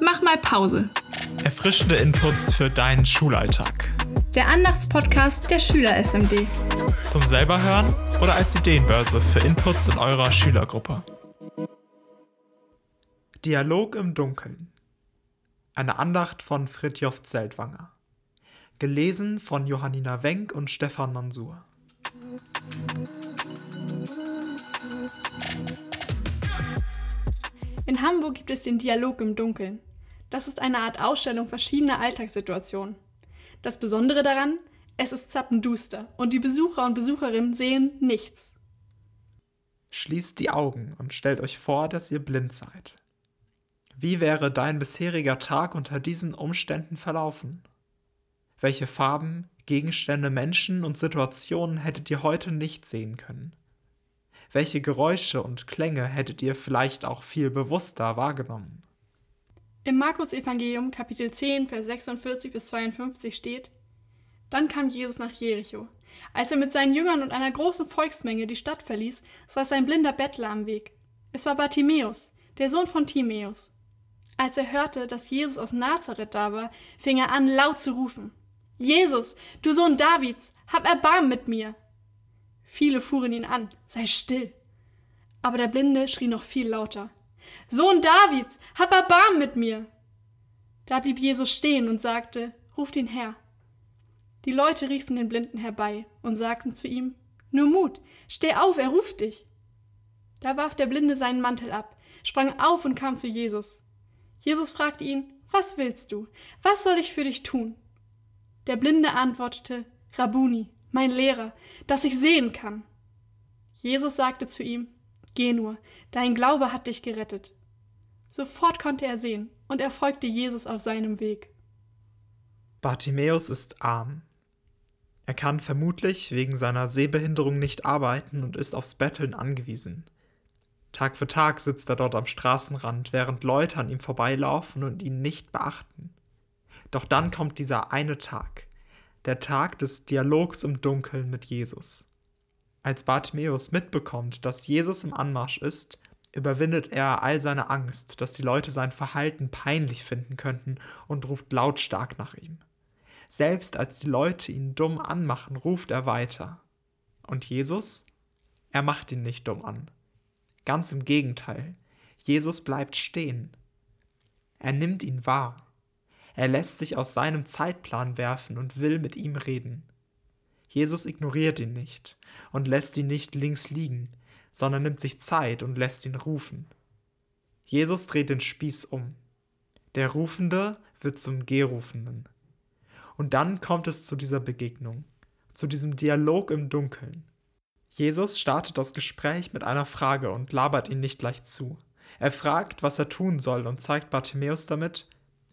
Mach mal Pause. Erfrischende Inputs für deinen Schulalltag. Der Andachtspodcast der Schüler SMD. Zum selber hören oder als Ideenbörse für Inputs in eurer Schülergruppe. Dialog im Dunkeln. Eine Andacht von Fritjof Zeltwanger. Gelesen von Johannina Wenk und Stefan Mansur. In Hamburg gibt es den Dialog im Dunkeln. Das ist eine Art Ausstellung verschiedener Alltagssituationen. Das Besondere daran, es ist zappenduster und die Besucher und Besucherinnen sehen nichts. Schließt die Augen und stellt euch vor, dass ihr blind seid. Wie wäre dein bisheriger Tag unter diesen Umständen verlaufen? Welche Farben, Gegenstände, Menschen und Situationen hättet ihr heute nicht sehen können? Welche Geräusche und Klänge hättet ihr vielleicht auch viel bewusster wahrgenommen? Im Markus-Evangelium, Kapitel 10, Vers 46 bis 52 steht: Dann kam Jesus nach Jericho. Als er mit seinen Jüngern und einer großen Volksmenge die Stadt verließ, saß ein blinder Bettler am Weg. Es war Bartimäus, der Sohn von Timäus. Als er hörte, dass Jesus aus Nazareth da war, fing er an, laut zu rufen: Jesus, du Sohn Davids, hab Erbarmen mit mir! Viele fuhren ihn an: Sei still! Aber der Blinde schrie noch viel lauter: Sohn Davids, hab Erbarm mit mir! Da blieb Jesus stehen und sagte, Ruft ihn her. Die Leute riefen den Blinden herbei und sagten zu ihm, Nur Mut, steh auf, er ruft dich. Da warf der Blinde seinen Mantel ab, sprang auf und kam zu Jesus. Jesus fragte ihn, Was willst du? Was soll ich für dich tun? Der Blinde antwortete, Rabuni, mein Lehrer, dass ich sehen kann. Jesus sagte zu ihm, Geh nur, dein Glaube hat dich gerettet. Sofort konnte er sehen, und er folgte Jesus auf seinem Weg. Bartimäus ist arm. Er kann vermutlich wegen seiner Sehbehinderung nicht arbeiten und ist aufs Betteln angewiesen. Tag für Tag sitzt er dort am Straßenrand, während Leute an ihm vorbeilaufen und ihn nicht beachten. Doch dann kommt dieser eine Tag, der Tag des Dialogs im Dunkeln mit Jesus. Als Bartimäus mitbekommt, dass Jesus im Anmarsch ist, überwindet er all seine Angst, dass die Leute sein Verhalten peinlich finden könnten und ruft lautstark nach ihm. Selbst als die Leute ihn dumm anmachen, ruft er weiter. Und Jesus? Er macht ihn nicht dumm an. Ganz im Gegenteil. Jesus bleibt stehen. Er nimmt ihn wahr. Er lässt sich aus seinem Zeitplan werfen und will mit ihm reden. Jesus ignoriert ihn nicht und lässt ihn nicht links liegen, sondern nimmt sich Zeit und lässt ihn rufen. Jesus dreht den Spieß um. Der Rufende wird zum Gerufenen. Und dann kommt es zu dieser Begegnung, zu diesem Dialog im Dunkeln. Jesus startet das Gespräch mit einer Frage und labert ihn nicht gleich zu. Er fragt, was er tun soll und zeigt Bartimäus damit,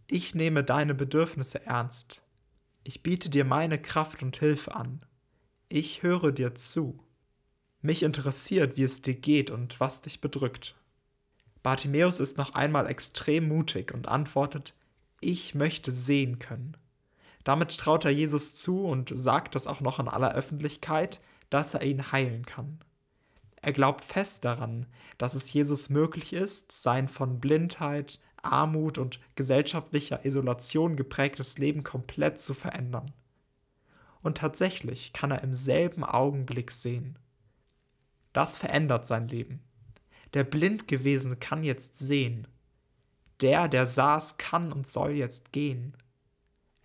ich nehme deine Bedürfnisse ernst. Ich biete dir meine Kraft und Hilfe an. Ich höre dir zu. Mich interessiert, wie es dir geht und was dich bedrückt. Bartimäus ist noch einmal extrem mutig und antwortet, ich möchte sehen können. Damit traut er Jesus zu und sagt das auch noch in aller Öffentlichkeit, dass er ihn heilen kann. Er glaubt fest daran, dass es Jesus möglich ist, sein von Blindheit, Armut und gesellschaftlicher Isolation geprägtes Leben komplett zu verändern. Und tatsächlich kann er im selben Augenblick sehen. Das verändert sein Leben. Der blind gewesen kann jetzt sehen. Der, der saß, kann und soll jetzt gehen.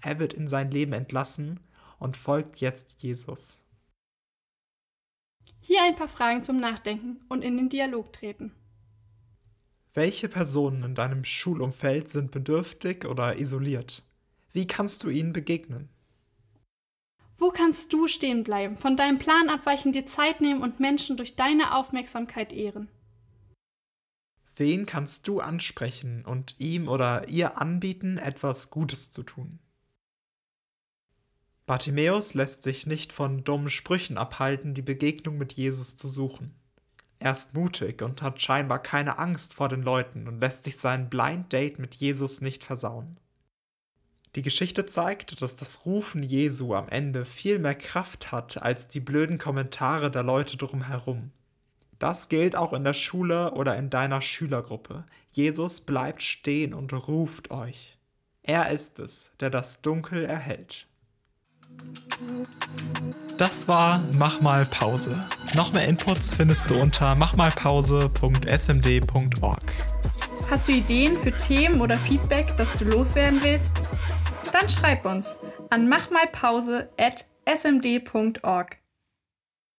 Er wird in sein Leben entlassen und folgt jetzt Jesus. Hier ein paar Fragen zum Nachdenken und in den Dialog treten. Welche Personen in deinem Schulumfeld sind bedürftig oder isoliert? Wie kannst du ihnen begegnen? Wo kannst du stehen bleiben, von deinem Plan abweichen, dir Zeit nehmen und Menschen durch deine Aufmerksamkeit ehren? Wen kannst du ansprechen und ihm oder ihr anbieten, etwas Gutes zu tun? Bartimäus lässt sich nicht von dummen Sprüchen abhalten, die Begegnung mit Jesus zu suchen. Er ist mutig und hat scheinbar keine Angst vor den Leuten und lässt sich sein Blind Date mit Jesus nicht versauen. Die Geschichte zeigt, dass das Rufen Jesu am Ende viel mehr Kraft hat als die blöden Kommentare der Leute drumherum. Das gilt auch in der Schule oder in deiner Schülergruppe. Jesus bleibt stehen und ruft euch. Er ist es, der das Dunkel erhält. Das war Mach mal Pause. Noch mehr Inputs findest du unter machmalpause.smd.org. Hast du Ideen für Themen oder Feedback, das du loswerden willst? Dann schreib uns an machmalpause.smd.org.